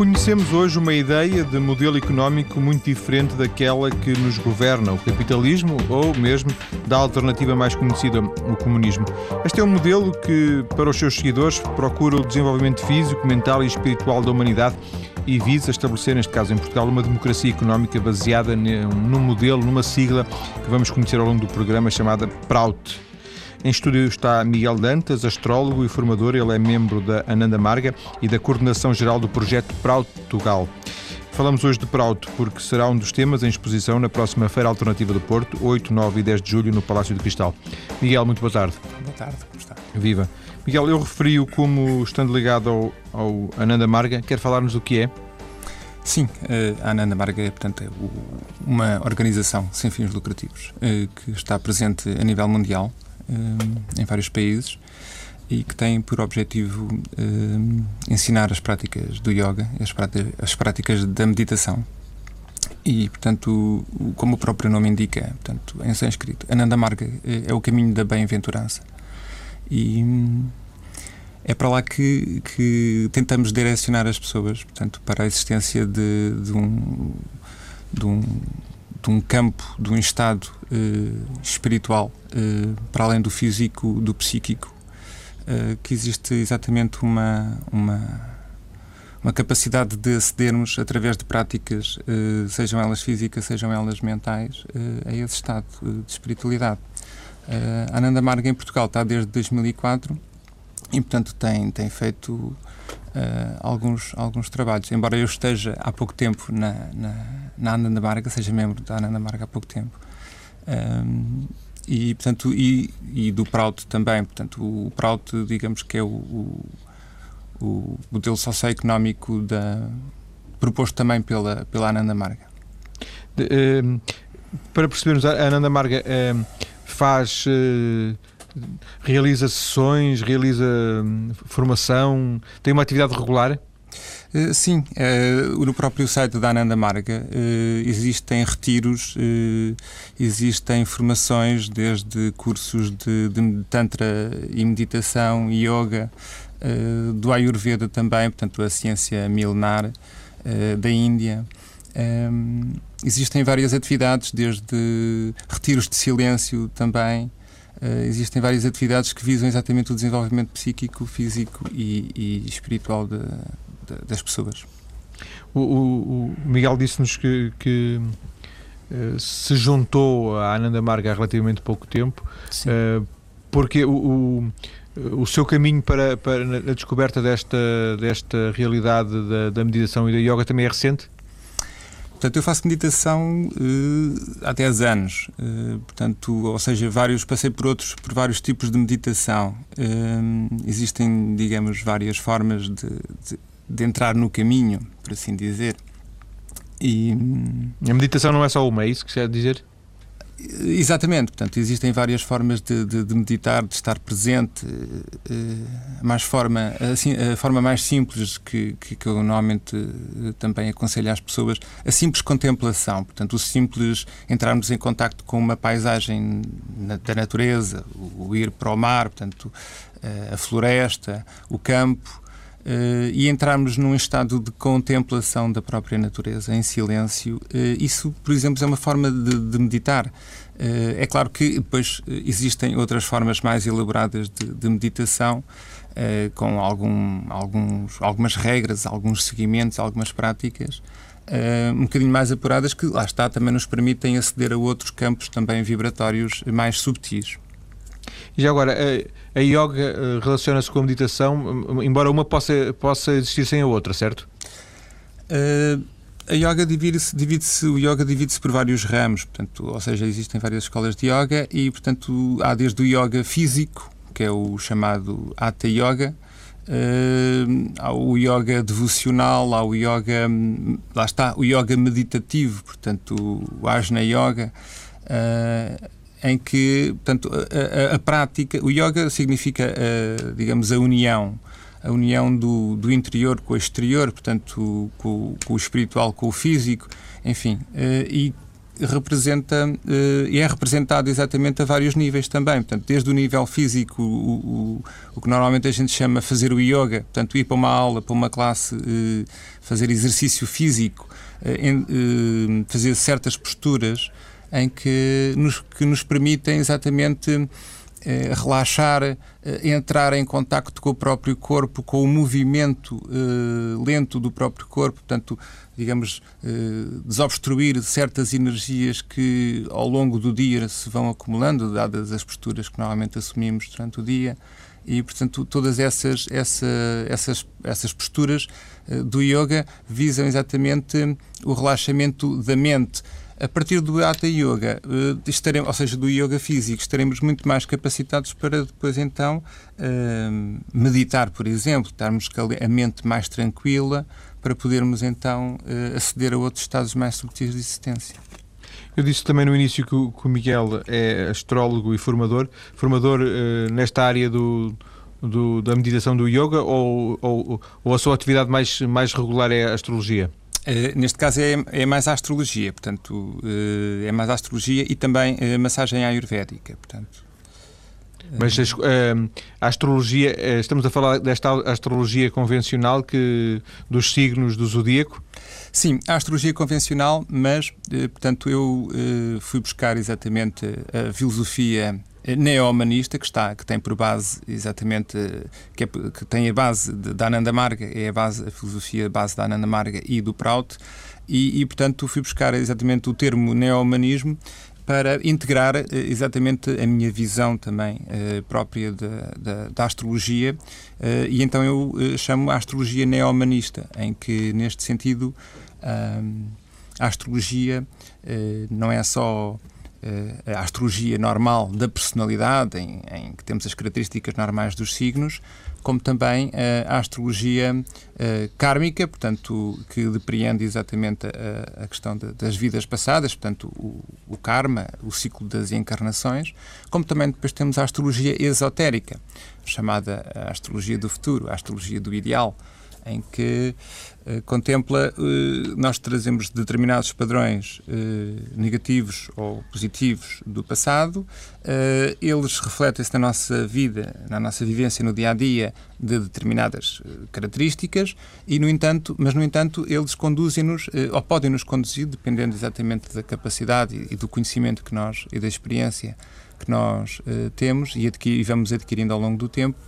Conhecemos hoje uma ideia de modelo económico muito diferente daquela que nos governa, o capitalismo ou mesmo da alternativa mais conhecida, o comunismo. Este é um modelo que, para os seus seguidores, procura o desenvolvimento físico, mental e espiritual da humanidade e visa estabelecer, neste caso em Portugal, uma democracia económica baseada num modelo, numa sigla que vamos conhecer ao longo do programa chamada PRAUT. Em estúdio está Miguel Dantas, astrólogo e formador. Ele é membro da Ananda Marga e da coordenação geral do projeto Portugal. Falamos hoje de Prout porque será um dos temas em exposição na próxima Feira Alternativa do Porto, 8, 9 e 10 de julho, no Palácio de Cristal. Miguel, muito boa tarde. Boa tarde, como está? Viva. Miguel, eu referi-o como estando ligado ao, ao Ananda Marga. Quer falar-nos do que é? Sim, eh, a Ananda Marga é, portanto, é uma organização sem fins lucrativos eh, que está presente a nível mundial em vários países e que tem por objetivo ensinar as práticas do yoga, as práticas, as práticas da meditação. E, portanto, como o próprio nome indica, portanto, em sânscrito, Ananda Marga é, é o caminho da bem-aventurança. E é para lá que, que, tentamos direcionar as pessoas, portanto, para a existência de, de um, de um de um campo, de um estado uh, espiritual, uh, para além do físico, do psíquico, uh, que existe exatamente uma, uma, uma capacidade de acedermos através de práticas, sejam elas físicas, sejam elas mentais, a esse estado de espiritualidade. a Ananda Marga em Portugal está desde 2004 e, portanto, tem, tem feito uh, alguns, alguns trabalhos. Embora eu esteja há pouco tempo na, na, na Ananda Marga, seja membro da Ananda Marga há pouco tempo. Um, e, portanto, e, e, do Prout também. Portanto, o Prout, digamos que é o, o, o modelo socioeconómico da, proposto também pela, pela Ananda Marga. De, uh, para percebermos, a Ananda Marga uh, faz realiza sessões, realiza hum, formação, tem uma atividade regular? Uh, sim, uh, no próprio site da Ananda Marga uh, existem retiros, existem formações desde cursos de, de Tantra e meditação, yoga, do Ayurveda também, portanto a ciência milenar da Índia. Existem várias atividades, desde retiros de silêncio também, Uh, existem várias atividades que visam exatamente o desenvolvimento psíquico, físico e, e espiritual de, das pessoas. O, o, o Miguel disse-nos que, que uh, se juntou à Ananda Marga há relativamente pouco tempo, uh, porque o, o, seu caminho para, para a descoberta desta, desta realidade da, da meditação e da yoga também é recente? Portanto, eu faço meditação uh, há 10 anos. Uh, portanto, ou seja, vários, passei por outros, por vários tipos de meditação. Uh, existem, digamos, várias formas de, de, de, entrar no caminho, por assim dizer. E a meditação não é só uma, é isso que quer dizer? Exatamente, portanto, existem várias formas de, de, de meditar, de estar presente. Uh, mais forma, assim, a forma mais simples que, que, que, eu normalmente uh, também aconselho às pessoas, a simples contemplação, portanto, o simples entrarmos em contacto com uma paisagem na, da natureza, o, o, ir para o mar, portanto, a floresta, o campo. Uh, e entrarmos num estado de contemplação da própria natureza, em silêncio, uh, isso, por exemplo, é uma forma de, de meditar. Uh, é claro que depois existem outras formas mais elaboradas de, de meditação, com algum, alguns, algumas regras, alguns seguimentos, algumas práticas. um bocadinho mais apuradas que lá está também nos permitem aceder a outros campos também vibratórios mais subtis. E já agora, a, a yoga eh, relaciona-se com a meditação, embora uma possa, possa existir sem a outra, certo? Uh, a yoga divide-se, divide-se, o yoga divide-se por vários ramos, portanto, ou seja, existem várias escolas de yoga e, portanto, há desde o yoga físico, que é o chamado Hatha Yoga, uh, há o yoga devocional, há o yoga, lá está, o yoga meditativo, portanto, o Ajna Yoga. Uh, em que, portanto, a, a, a prática, o yoga significa, a, digamos, a união, a união do, do interior com o exterior, portanto, com, com, o espiritual com o físico, enfim, eh, e representa uh, e é representado exatamente a vários níveis também. Portanto, desde o nível físico, o, o, o, que normalmente a gente chama fazer o yoga, portanto, ir para uma aula, para uma classe, uh, fazer exercício físico, fazer certas posturas em que nos, que nos permitem exatamente eh, relaxar, eh, entrar em contacto com o próprio corpo, com o movimento eh, lento do próprio corpo, portanto, digamos, desobstruir certas energias que ao longo do dia se vão acumulando, dadas as posturas que normalmente assumimos durante o dia. E, portanto, todas essas, essa, essas, essas posturas do yoga visam exatamente o relaxamento da mente a partir do Hatha Yoga, eh, estaremos, ou seja, do yoga físico, estaremos muito mais capacitados para depois então eh, meditar, por exemplo, estarmos com a mente mais tranquila para podermos então eh, aceder a outros estados mais subtis de existência. Eu disse também no início que o, Miguel é astrólogo e formador, formador nesta área do, do, da meditação do yoga ou, ou, ou a sua atividade mais, mais regular é a astrologia? Uh, neste caso é, é, mais a astrologia, portanto, uh, é mais a astrologia e também a massagem ayurvédica, portanto. Mas a, astrologia, eh, estamos a falar desta astrologia convencional que dos signos do zodíaco? Sim, a astrologia convencional, mas, portanto, eu fui buscar exatamente a filosofia neo-humanista que está que tem por base exatamente que, é, que tem a base da Ananda Marga é a base a filosofia base da Ananda Marga e do Prout e, e portanto fui buscar exatamente o termo neo-humanismo para integrar eh, exatamente a minha visão também eh, própria da, astrologia eh, e então eu eh, chamo a astrologia neo-humanista em que neste sentido a astrologia eh, não é só a astrologia normal da personalidade, em, em, que temos as características normais dos signos, como também eh, a astrologia uh, kármica, portanto, que depreende exatamente a, a questão de, das vidas passadas, portanto, o, o, karma, o ciclo das encarnações, como também depois temos a astrologia esotérica, chamada astrologia do futuro, a astrologia do ideal, em que uh, contempla, uh, nós trazemos determinados padrões uh, negativos ou positivos do passado, eles refletem-se na nossa vida, na nossa vivência no dia a dia de determinadas características e no entanto, mas no entanto eles conduzem-nos ou podem nos conduzir, dependendo exatamente da capacidade e do conhecimento que nós e da experiência que nós temos e, e vamos adquirindo ao longo do tempo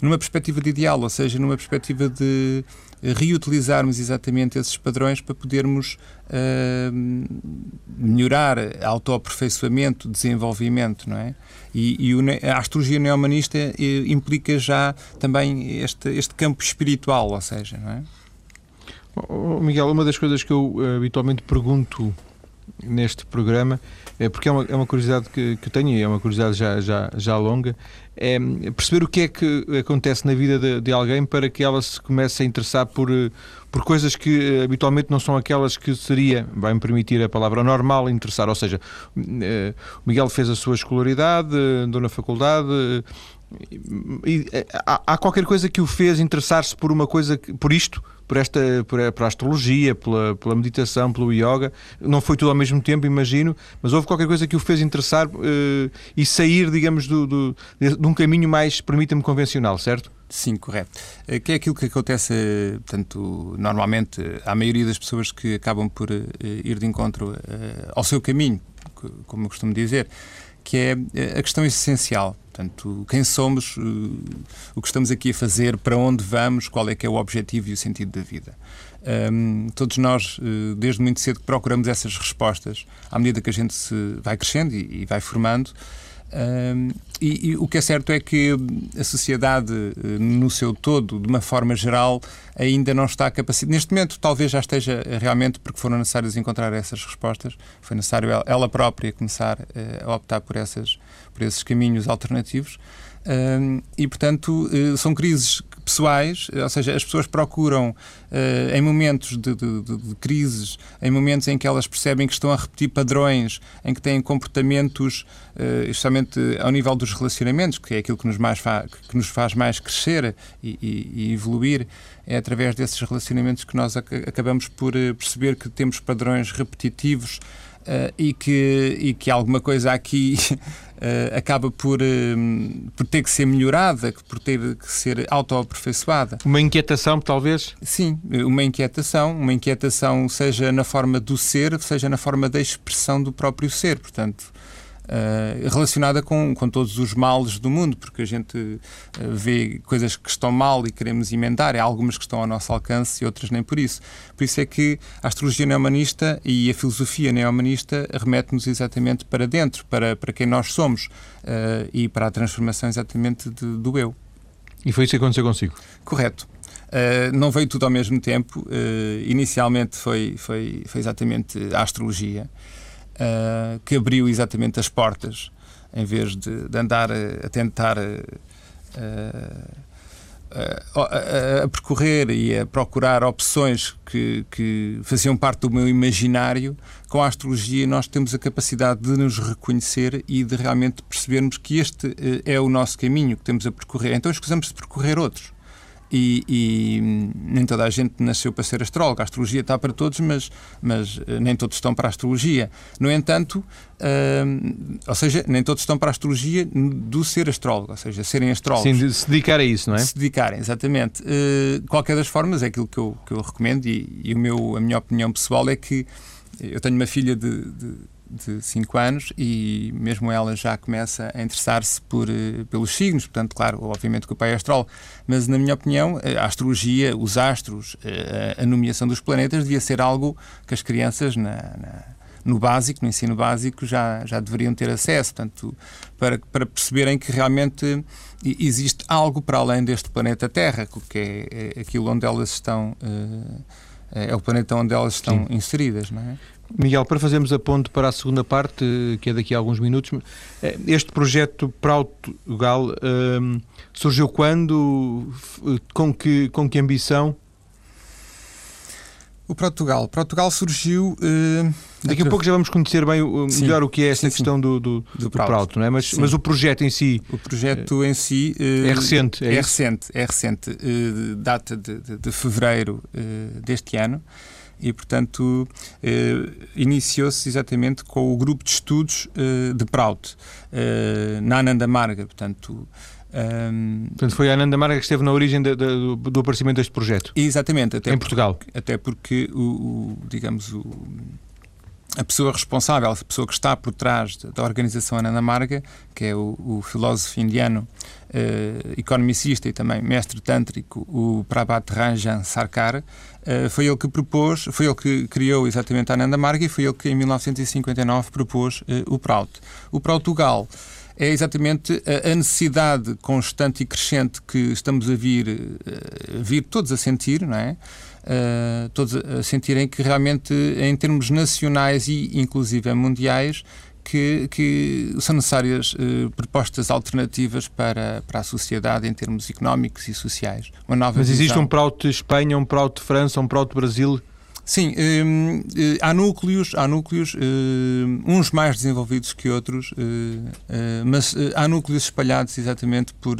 numa perspectiva de ideal, ou seja, numa perspectiva de reutilizarmos exatamente esses padrões para podermos uh, melhorar autoaperfeiçoamento, desenvolvimento, não é? E, e a astrologia neomanista eh, implica já também este, este campo espiritual, ou seja, não é? Oh, Miguel, uma das coisas que eu uh, habitualmente pergunto neste programa, é porque é uma, é uma curiosidade que, que tenho e é uma curiosidade já, já, já longa, é perceber o que é que acontece na vida de, de, alguém para que ela se comece a interessar por, por coisas que eh, habitualmente não são aquelas que seria, vai-me permitir a palavra normal, interessar. Ou seja, eh, o Miguel fez a sua escolaridade, andou na faculdade, e, há, há, qualquer coisa que o fez interessar-se por uma coisa, por isto, por esta, por a, por a astrologia, pela, pela, meditação, pelo yoga. Não foi tudo ao mesmo tempo, imagino, mas houve qualquer coisa que o fez interessar uh, e sair, digamos, do, do, de, um caminho mais, permita-me, convencional, certo? Sim, correto. Eh, que é aquilo que acontece, portanto, normalmente, à maioria das pessoas que acabam por ir de encontro ao seu caminho, como eu costumo dizer, que é a questão essencial. Portanto, quem somos, eh, o que estamos aqui a fazer, para onde vamos, qual é que é o objetivo e o sentido da vida. Um, todos nós, eh, desde muito cedo, procuramos essas respostas à medida que a gente se vai crescendo e, e vai formando. Um, e, e, o que é certo é que a sociedade, eh, no seu todo, de uma forma geral, ainda não está capacitada. Neste momento, talvez já esteja realmente, porque foram necessárias encontrar essas respostas, foi necessário ela própria começar uh, a optar por, essas, por esses caminhos alternativos. Um, e, portanto, uh, são crises pessoais, ou seja, as pessoas procuram uh, em momentos de, de, de, crises, em momentos em que elas percebem que estão a repetir padrões, em que têm comportamentos, uh, especialmente ao nível dos relacionamentos, que é aquilo que nos, mais que nos faz mais crescer e, e, e, evoluir, é através desses relacionamentos que nós ac acabamos por uh, perceber que temos padrões repetitivos Uh, e, que, e que alguma coisa aqui uh, acaba por, uh, por ter que ser melhorada, por ter que ser autoaperfeiçoada. Uma inquietação, talvez? Sim, uma inquietação, uma inquietação seja na forma do ser, seja na forma da expressão do próprio ser. Portanto, Uh, relacionada com, com todos os males do mundo, porque a gente uh, vê coisas que estão mal e queremos emendar, há algumas que estão ao nosso alcance e outras nem por isso. Por isso é que a astrologia neomanista e a filosofia neomanista remete-nos exatamente para dentro, para, para quem nós somos uh, e para a transformação exatamente de, do eu. E foi isso que aconteceu consigo? Correto. Uh, não veio tudo ao mesmo tempo. Uh, inicialmente foi, foi, foi exatamente a astrologia uh, que abriu exatamente as portas, em vez de, de andar a, a tentar uh, a, a, percorrer e a procurar opções que, que, faziam parte do meu imaginário, com a astrologia nós temos a capacidade de nos reconhecer e de realmente percebermos que este é o nosso caminho que temos a percorrer. Então escusamos de percorrer outros. E, e, nem toda a gente nasceu para ser astrólogo. A astrologia está para todos, mas, mas eh, nem todos estão para a astrologia. No entanto, uh, ou seja, nem todos estão para a astrologia do ser astrólogo, ou seja, serem astrólogos. Sim, se dedicar a isso, não é? Se dedicarem, exatamente. Uh, qualquer das formas, é aquilo que eu, que eu recomendo e, e o meu, a minha opinião pessoal é que eu tenho uma filha de, de de 5 anos e mesmo ela já começa a interessar-se por, uh, pelos signos, portanto, claro, obviamente que o pai é astrólogo, mas na minha opinião, a astrologia, os astros, uh, a nomeação dos planetas devia ser algo que as crianças na, na, no básico, no ensino básico, já, já deveriam ter acesso, portanto, para, para perceberem que realmente existe algo para além deste planeta Terra, que é, é aquilo onde elas estão. Uh, é o planeta onde elas estão Sim. inseridas, não é? Miguel, para fazermos a ponte para a segunda parte, que é daqui a alguns minutos, eh, este projeto Portugal um, ehm, surgiu quando? Com que, com que ambição? O Portugal. Portugal surgiu. Uh, Daqui a pouco já vamos conhecer bem sim, melhor o que é esta sim, questão sim. do, do, do, do Prauto, não é? Mas, mas o projeto em si. O projeto em si. Uh, é recente, é, é recente, é recente. Data de, de, de fevereiro deste ano e, portanto, eh, iniciou-se exatamente com o grupo de estudos eh, de Prout, eh, na Ananda Marga, portanto... Um, ehm, portanto, foi a Ananda Marga que esteve na origem de, de, do, do, aparecimento deste projeto. Exatamente. Até em Portugal. Até porque, o, o digamos, o, a pessoa responsável, a pessoa que está por trás da organização Ananda Marga, que é o, o filósofo indiano, uh, economicista e também mestre tântrico, o Prabhat Ranjan Sarkar, uh, foi ele que propôs, foi ele que criou exatamente a Ananda Marga e foi ele que em 1959 propôs uh, o Prout. O Portugal é exatamente a, necessidade constante e crescente que estamos a vir, a vir todos a sentir, não é? Uh, todos a sentirem que realmente, em termos nacionais e inclusive mundiais, que, que, são necessárias uh, propostas alternativas para, para a sociedade em termos económicos e sociais. Uma nova Mas existe visão. um Prout de Espanha, um Prout de França, um Prout de Brasil? Sim, um, eh, há núcleos, há núcleos uns mais desenvolvidos que outros, mas há núcleos espalhados exatamente por,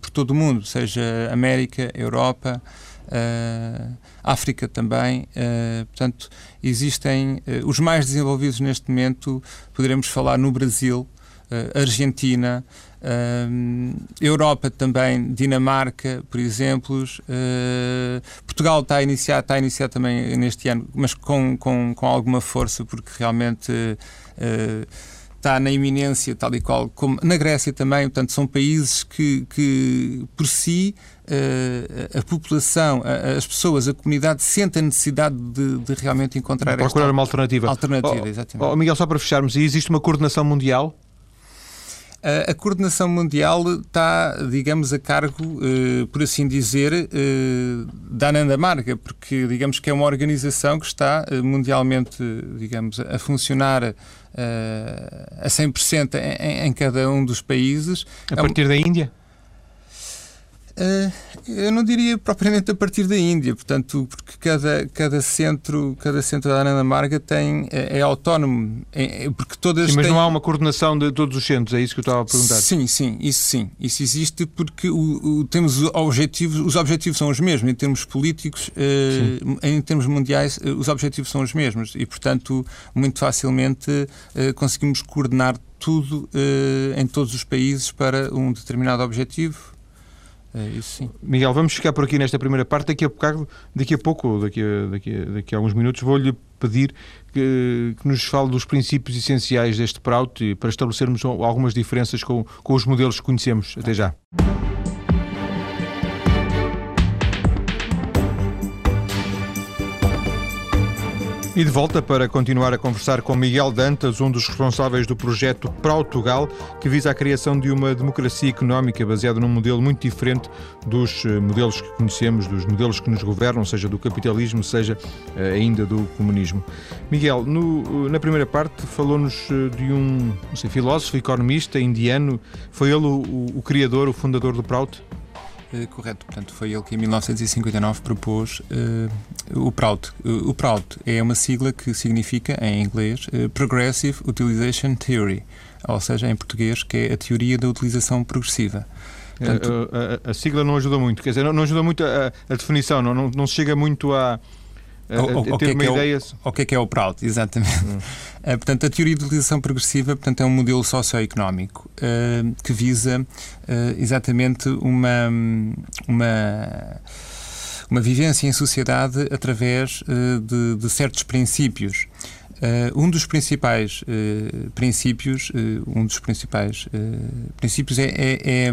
por todo o mundo, seja América, Europa, África também. Uh, portanto, existem uh, os mais desenvolvidos neste momento, poderemos falar no Brasil, Argentina, Europa também, Dinamarca, por exemplo. Portugal está a iniciar, está a iniciar também neste ano, mas com, com, com alguma força, porque realmente está na iminência, tal e qual como na Grécia também. Portanto, são países que, que por si a população, a, as pessoas, a comunidade sente a necessidade de, de realmente encontrar procurar uma alternativa. Alternativa, oh, exatamente. Oh, Miguel, só para fecharmos, existe uma coordenação mundial? A coordenação mundial está, digamos, a cargo, uh, por assim dizer, uh, da Ananda Marga, porque, digamos, que é uma organização que está uh, mundialmente, digamos, a funcionar a 100% em, em cada um dos países. A partir da Índia? Uh, eu não diria propriamente a partir da Índia, portanto, porque cada, cada centro, cada centro da Ana Marga tem, é, é autónomo, é, porque todas sim, mas têm... não há uma coordenação de todos os centros, é isso que eu estava a perguntar. Sim, sim, isso sim, isso existe porque o, o temos objetivos, os objetivos são os mesmos em termos políticos, uh, em termos mundiais, os objetivos são os mesmos e, portanto, muito facilmente conseguimos coordenar tudo em todos os países para um determinado objetivo é, isso sim. Miguel, vamos ficar por aqui nesta primeira parte. Daqui a, pouco, daqui a pouco, daqui a, daqui a, daqui a alguns minutos, vou-lhe pedir que, que, nos fale dos princípios essenciais deste Prout para estabelecermos algumas diferenças com, com os modelos que conhecemos. Até já. E de volta para continuar a conversar com Miguel Dantas, um dos responsáveis do projeto Portugal, que visa a criação de uma democracia económica baseada num modelo muito diferente dos eh, modelos que conhecemos, dos modelos que nos governam, seja do capitalismo, seja eh, ainda do comunismo. Miguel, no, na primeira parte falou-nos eh, de um sei, filósofo, economista indiano. Foi ele o, o criador, o fundador do Prout? Uh, correto, portanto foi ele que em 1959 propôs uh, o PROUT. Uh, o PROUT é uma sigla que significa, em inglês, Progressive Utilization Theory, ou seja, em português, que é a teoria da utilização progressiva. Portanto, a, a, a, sigla não ajuda muito, quer dizer, não, não ajuda muito a, a definição, não, não, não se chega muito a o, ter uma é ideia. O, o que é que é o Prout, exatamente. Hum. Uh, portanto, a teoria de utilização progressiva portanto, é um modelo socioeconómico uh, que visa uh, exatamente uma, uma, uma vivência em sociedade através de, de, certos princípios. um dos principais princípios, um dos principais princípios é, é, é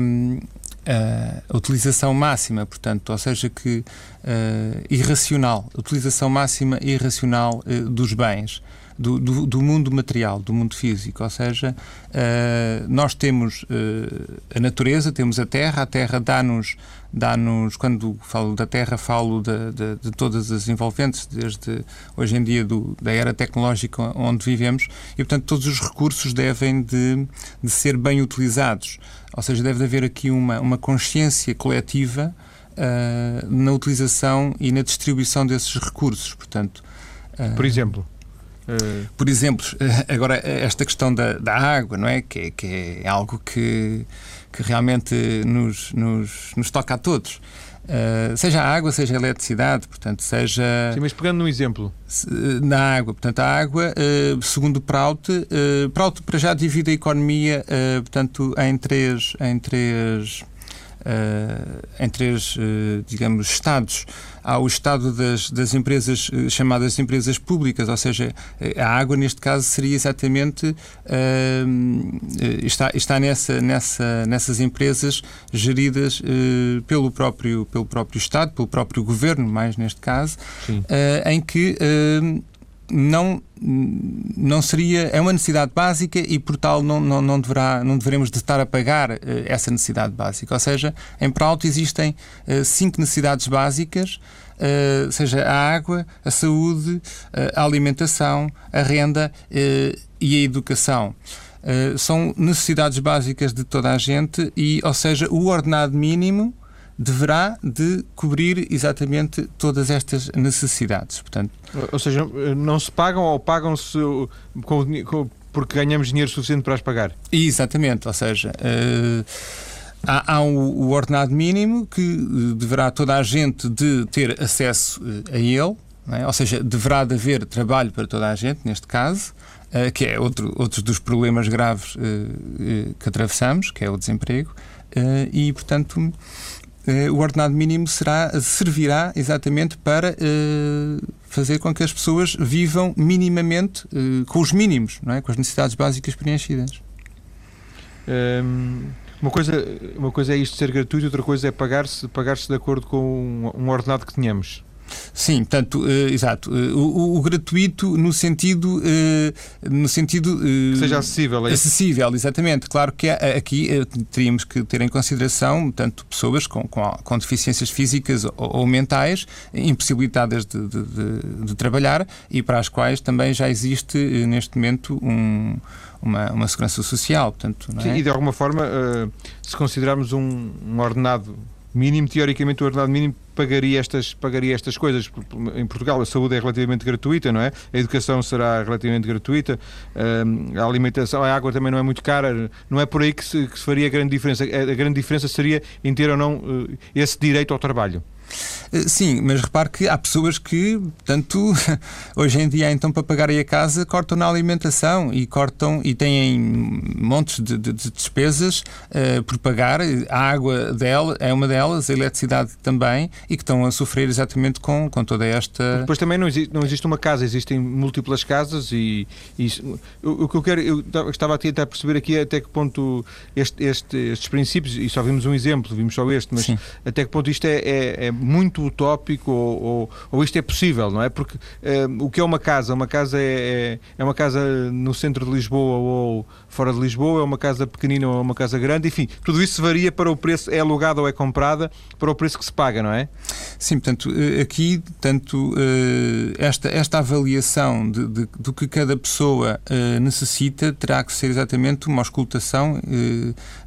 a utilização máxima, portanto, ou seja, que uh, irracional, utilização máxima e irracional uh, dos bens. Do, do, do, mundo material, do mundo físico. Ou seja, uh, nós temos a natureza, temos a Terra, a Terra dá-nos, dá-nos quando falo da Terra, falo de, de, de, todas as envolventes, desde hoje em dia do, da era tecnológica onde vivemos, e portanto todos os recursos devem de, de ser bem utilizados. Ou seja, deve haver aqui uma, uma consciência coletiva uh, na utilização e na distribuição desses recursos. Portanto, uh, por exemplo. Uh... Por exemplo, agora esta questão da, da água, não é? Que, é, que é algo que, que realmente nos, nos, nos toca a todos. Uh, seja a água, seja a eletricidade, portanto, seja. Sim, mas pegando num exemplo. Na água, portanto, a água, uh, segundo Prout, uh, Prout para já divide a economia, portanto, em três, em três em três, uh, digamos, estados. Há o estado das, das empresas uh, chamadas empresas públicas, ou seja, a água, neste caso, seria exatamente. está está nessa, nessa, nessas empresas geridas pelo, próprio, pelo próprio Estado, pelo próprio governo, mais neste caso, em que não, não seria. É uma necessidade básica e, por tal, não, não, não, deverá, não deveremos de estar a pagar uh, essa necessidade básica. Ou seja, em Prauto existem uh, cinco necessidades básicas. Uh, seja a água, a saúde, a alimentação, a renda e a educação. são necessidades básicas de toda a gente e, ou seja, o ordenado mínimo deverá de cobrir exatamente todas estas necessidades. Portanto, ou seja, não se pagam ou pagam-se com, com, porque ganhamos dinheiro suficiente para as pagar? Exatamente, ou seja, uh, há, há o, o, ordenado mínimo que uh, deverá toda a gente de ter acesso uh, a ele, é? ou seja, deverá de haver trabalho para toda a gente, neste caso, que é outro, outro dos problemas graves que atravessamos, que é o desemprego, e, portanto, eh, o ordenado mínimo será, servirá exatamente para uh, fazer com que as pessoas vivam minimamente uh, com os mínimos, não é? com as necessidades básicas preenchidas. Um, uma, coisa, uma coisa é isto ser gratuito, outra coisa é pagar-se pagar, -se, de acordo com um ordenado que tenhamos. Sim, portanto, uh, exato. Uh, o, o, gratuito no sentido. Uh, no sentido que seja acessível. É acessível, exatamente. Claro que aqui teríamos que ter em consideração, tanto pessoas com, com, com deficiências físicas ou, ou mentais, impossibilitadas de, de, de, de, trabalhar e para as quais também já existe neste momento um. Uma, uma segurança social, portanto, Sim, é? e de alguma forma, se considerarmos um, um ordenado mínimo, teoricamente o ordenado mínimo pagaria estas, pagaria estas coisas. Em Portugal a saúde é relativamente gratuita, não é? A educação será relativamente gratuita, a alimentação, a água também não é muito cara, não é por aí que se, que se faria a grande diferença. A grande diferença seria em ter ou não eh, esse direito ao trabalho. Eh, sim, mas repare que há pessoas que, tanto hoje em dia, então, para pagarem a casa, cortam na alimentação e cortam e têm montes de, de, de despesas uh, por pagar. A água dela é uma delas, a eletricidade também, e que estão a sofrer exatamente com, com toda esta. Depois também não existe, não existe uma casa, existem múltiplas casas e, e o, o, que eu quero, eu estava a tentar perceber aqui até que ponto este, este, estes princípios, e só vimos um exemplo, vimos só este, mas Sim. até que ponto isto é, é, é muito utópico ou, ou, ou, isto é possível, não é? Porque eh, o que é uma casa? Uma casa é, é, é, uma casa no centro de Lisboa ou fora de Lisboa, é uma casa pequenina ou uma casa grande, enfim, tudo isso varia para o preço, é alugada ou é comprada, para o preço que se paga, não é? Sim, portanto, eh, aqui, tanto eh, esta, esta avaliação de, de, do que cada pessoa necessita terá que ser exatamente uma auscultação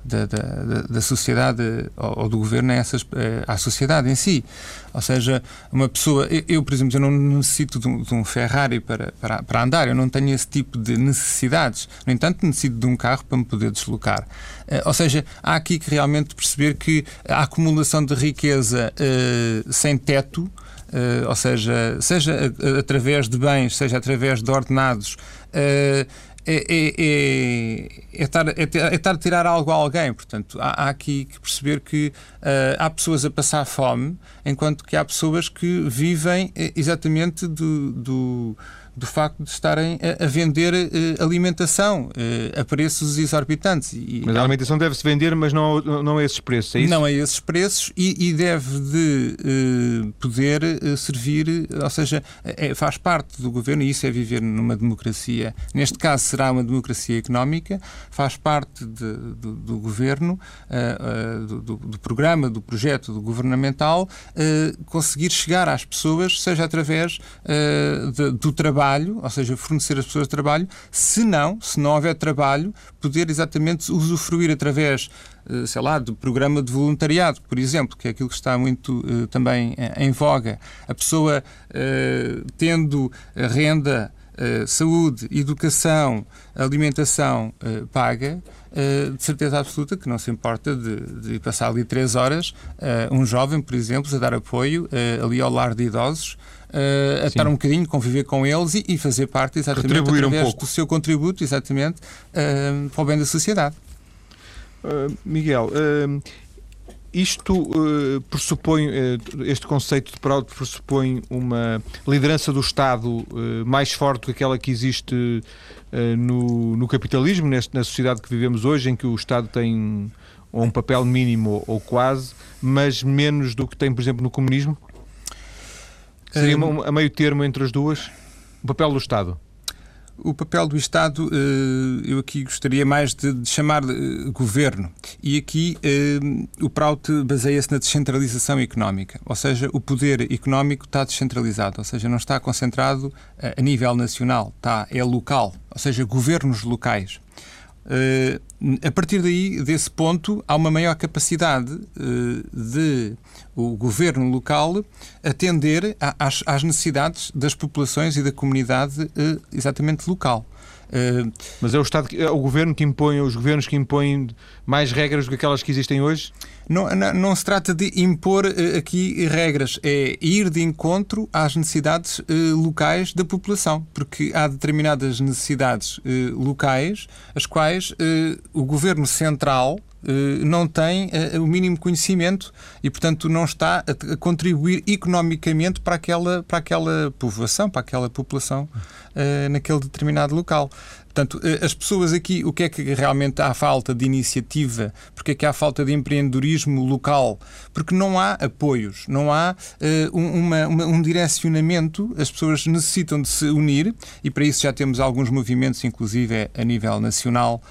da, da, da sociedade ou, do governo a essas, à sociedade em si. Ou seja, uma pessoa. Eu, por exemplo, eu não necessito de um, de um Ferrari para, para, para, andar, eu não tenho esse tipo de necessidades. No entanto, necessito de um carro para me poder deslocar. Uh, ou seja, há aqui que realmente perceber que a acumulação de riqueza uh, sem teto. Uh, ou seja, seja através de bens, seja através de ordenados, uh, é, é, é, estar, é, é estar a tirar algo a alguém. Portanto, há, há aqui que perceber que uh, há pessoas a passar fome, enquanto que há pessoas que vivem eh, exatamente do, do do facto de estarem a, a vender uh, alimentação uh, a preços exorbitantes. E, mas a alimentação deve-se vender, mas não, não a esses preços, é isso? Não a esses preços e, e deve de uh, poder servir, ou seja, é, faz parte do governo, e isso é viver numa democracia. Neste caso será uma democracia económica, faz parte de, do, do, governo, do, do, programa, do projeto do governamental, conseguir chegar às pessoas, seja através de, do trabalho trabalho, ou seja, fornecer as pessoas trabalho, se não, se não houver trabalho, poder exatamente usufruir através eh, sei lá, do programa de voluntariado, por exemplo, que é aquilo que está muito uh, também em voga. A pessoa uh, tendo renda, uh, saúde, educação, alimentação paga, de certeza absoluta que não se importa de, de passar ali três horas, um jovem, por exemplo, a dar apoio ali ao lar de idosos, uh, a estar um bocadinho, conviver com eles e, e fazer parte exatamente Retribuir através um do seu contributo, exatamente, uh, para o bem da sociedade. Uh, Miguel, isto uh, pressupõe, uh, este conceito de Proud pressupõe uma liderança do Estado uh, mais forte do que aquela que existe no, no, capitalismo, neste, na sociedade que vivemos hoje, em que o Estado tem um papel mínimo ou quase, mas menos do que tem, por exemplo, no comunismo? Seria uma, a meio termo entre as duas? O papel do Estado? O papel do Estado, eh, eu aqui gostaria mais de chamar de governo. E aqui eh, o Prout baseia-se na descentralização económica, ou seja, o poder económico está descentralizado, ou seja, não está concentrado a nível nacional, está, é local, ou seja, governos locais. Uh, a partir daí, desse ponto, há uma maior capacidade uh, de o governo local atender às, necessidades das populações e da comunidade uh, exatamente local. Mas é o Estado, é o governo que impõe, os governos que impõem mais regras do que aquelas que existem hoje? Não, não, não, se trata de impor uh, aqui regras, é ir de encontro às necessidades uh, locais da população, porque há determinadas necessidades uh, locais as quais o governo central não tem o mínimo conhecimento e, portanto, não está a, contribuir economicamente para aquela, para aquela povoação, para aquela população naquele determinado local. Portanto, eh, as pessoas aqui, o que é que realmente há falta de iniciativa? Porque é que há falta de empreendedorismo local? Porque não há apoios, não há uh, uma, uma, um direcionamento, as pessoas necessitam de se unir e para isso já temos alguns movimentos, inclusive a nível nacional,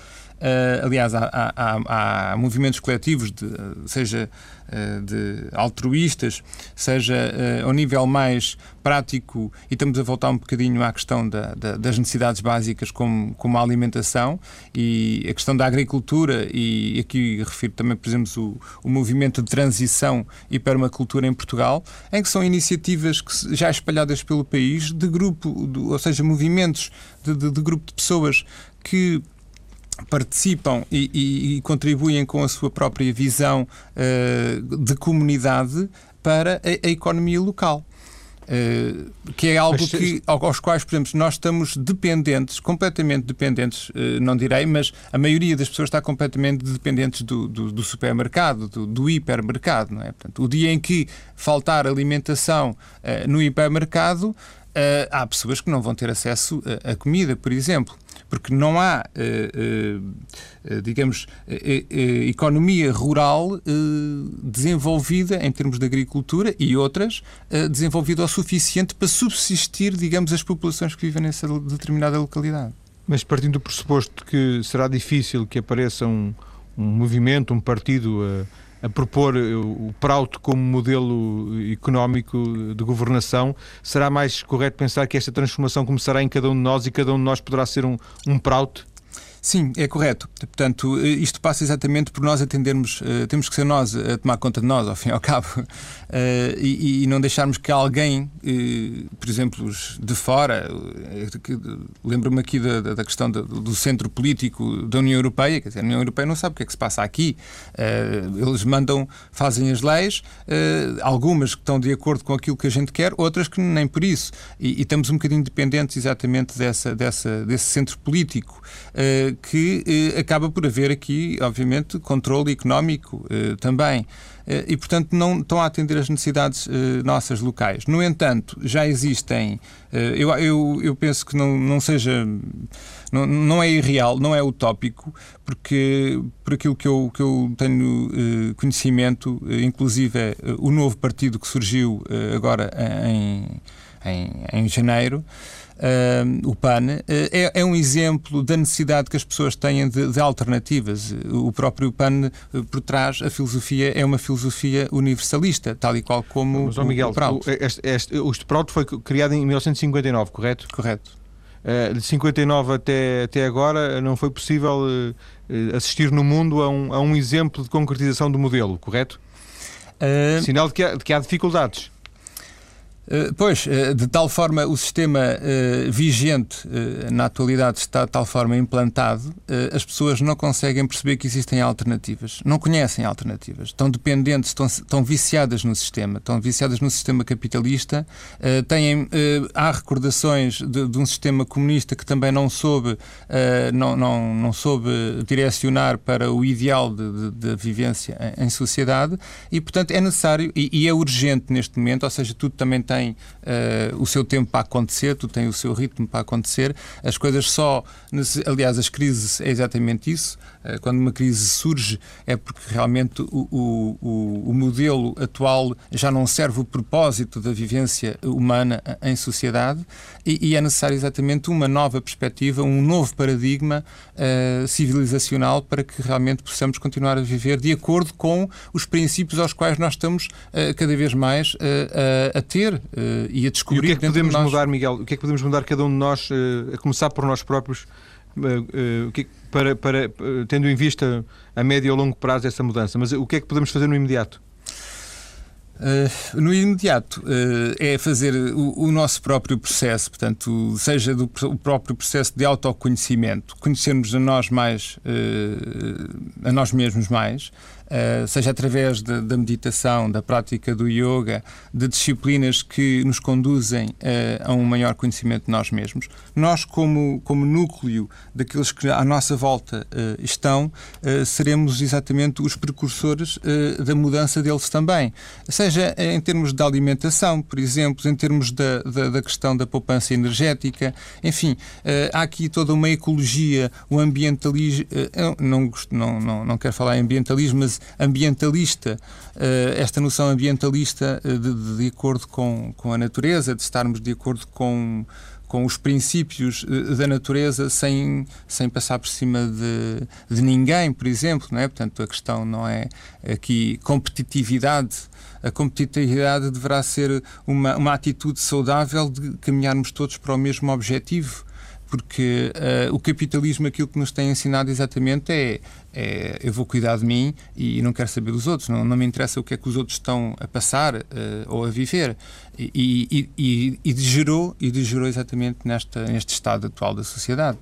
Uh, aliás, há, há, há, movimentos coletivos, de, seja uh, de altruístas, seja uh, ao nível mais prático, e estamos a voltar um bocadinho à questão da, da, das necessidades básicas, como, como a alimentação e a questão da agricultura, e aqui refiro também, por exemplo, o, o movimento de transição e permacultura em Portugal, em que são iniciativas que, já espalhadas pelo país, de grupo, de, ou seja, movimentos de, de, de grupo de pessoas que participam e, e, e, contribuem com a sua própria visão uh, de comunidade para a, a economia local. Uh, que é algo que, aos quais, por exemplo, nós estamos dependentes, completamente dependentes, uh, não direi, mas a maioria das pessoas está completamente dependentes do, do, do supermercado, do, do, hipermercado. Não é? Portanto, o dia em que faltar alimentação no hipermercado, há pessoas que não vão ter acesso a, a comida, por exemplo porque não há, eh, eh, eh, digamos, economia rural desenvolvida em termos de agricultura e outras desenvolvida o suficiente para subsistir, digamos, as populações que vivem nessa determinada localidade. Mas partindo do pressuposto que será difícil que apareça um, um movimento, um partido a propor eh, o Prout como modelo económico de governação, será mais correto pensar que esta transformação começará em cada um de nós e cada um de nós poderá ser um, um Prout? Sim, é correto. Portanto, eh, isto passa exatamente por nós atendermos, uh, temos que ser nós a tomar conta de nós, ao fim e ao cabo, uh, e, não deixarmos que alguém, por exemplo, de fora, lembro-me aqui da, da questão do, do, centro político da União Europeia, quer dizer, a União Europeia não sabe o que é que se passa aqui. eles mandam, fazem as leis, algumas que estão de acordo com aquilo que a gente quer, outras que nem por isso. E, e estamos um bocadinho dependentes exatamente dessa, dessa, desse centro político que eh, acaba por haver aqui, obviamente, controle económico eh, também. Eh, e, portanto, não estão a atender as necessidades nossas locais. No entanto, já existem. eu, eu, eu penso que não, não seja. Não, não é irreal, não é utópico, porque, por aquilo que eu, que eu tenho conhecimento, inclusive o novo partido que surgiu agora em, em, em janeiro o PAN, uh, é, é, um exemplo da necessidade que as pessoas têm de, de alternativas. O próprio PAN, uh, por trás, a filosofia é uma filosofia universalista, tal e qual como Mas, o, Miguel, o Prout. O, este, este, o Prout foi criado em 1959, correto? Correto. Uh, de 59 até, até agora não foi possível uh, assistir no mundo a um, a um exemplo de concretização do modelo, correto? Uh... Sinal de que, há, de que há dificuldades. Eh, pois, eh, de tal forma o sistema uh, vigente na atualidade está de tal forma implantado, as pessoas não conseguem perceber que existem alternativas, não conhecem alternativas, estão dependentes, estão, estão viciadas no sistema, estão viciadas no sistema capitalista, têm, há recordações de, de, um sistema comunista que também não soube, não, não, não soube direcionar para o ideal de, de, de vivência em, em, sociedade e, portanto, é necessário e, e é urgente neste momento, ou seja, tudo também tem tem uh, o seu tempo para acontecer, tu tens o seu ritmo para acontecer. As coisas só. Aliás, as crises é exatamente isso. Uh, quando uma crise surge, é porque realmente o, o, o modelo atual já não serve o propósito da vivência humana em sociedade e, e é necessário exatamente uma nova perspectiva, um novo paradigma uh, civilizacional para que realmente possamos continuar a viver de acordo com os princípios aos quais nós estamos cada vez mais a ter uh, e a descobrir. E o que é que podemos nós... mudar, Miguel? O que é que podemos mudar cada um de nós, uh, a começar por nós próprios, uh, que, para, para, tendo em vista a médio ou longo prazo essa mudança? Mas o que é que podemos fazer no imediato? Uh, no imediato uh, é fazer o, o, nosso próprio processo, portanto, seja do o próprio processo de autoconhecimento, conhecermos a nós mais, uh, a nós mesmos mais, uh, seja através da meditação, da prática do yoga, de disciplinas que nos conduzem uh, a um maior conhecimento de nós mesmos. Nós, como, como núcleo daqueles que à nossa volta uh, estão, seremos exatamente os precursores da mudança deles também. Seja em termos de alimentação, por exemplo, em termos da, da, da questão da poupança energética, enfim, há aqui toda uma ecologia, o ambientalismo. não, não, não, não quero falar em ambientalismo, mas ambientalista, eh, esta noção ambientalista eh, de, de acordo com, com a natureza, de estarmos de acordo com com os princípios uh, da natureza sem, sem passar por cima de, de ninguém, por exemplo. Não é? Portanto, a questão não é aqui competitividade a competitividade deverá ser uma, uma atitude saudável de caminharmos todos para o mesmo objetivo porque uh, o capitalismo aquilo que nos tem ensinado exatamente é, é, eu vou cuidar de mim e não quero saber dos outros, não, não me interessa o que é que os outros estão a passar uh, ou a viver e, e, e, e degerou, e degerou exatamente nesta, neste estado atual da sociedade.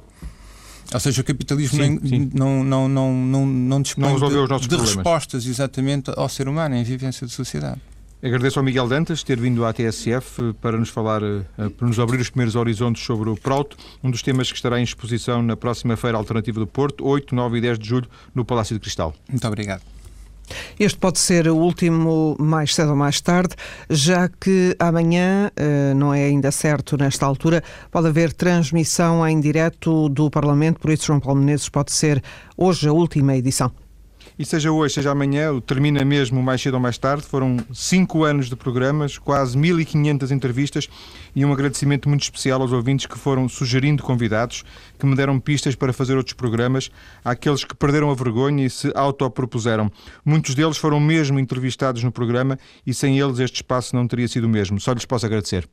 Ou seja, o capitalismo sim, sim. Não, não, não, não, não dispõe não de, de respostas exatamente ao ser humano, em vivência de sociedade. Agradeço ao Miguel Dantas ter vindo à TSF para nos falar, eh, para nos abrir os primeiros horizontes sobre o Proto, um dos temas que estará em exposição na próxima Feira Alternativa do Porto, 8, 9 e 10 de julho, no Palácio de Cristal. Muito obrigado. Este pode ser o último mais cedo ou mais tarde, já que amanhã, eh, não é ainda certo nesta altura, pode haver transmissão em direto do Parlamento, por isso João Paulo Menezes pode ser hoje a última edição. E seja hoje, seja amanhã, termina mesmo mais cedo ou mais tarde. Foram cinco anos de programas, quase 1500 entrevistas e um agradecimento muito especial aos ouvintes que foram sugerindo convidados, que me deram pistas para fazer outros programas, àqueles que perderam a vergonha e se autopropuseram. Muitos deles foram mesmo entrevistados no programa e sem eles este espaço não teria sido o mesmo. Só lhes posso agradecer.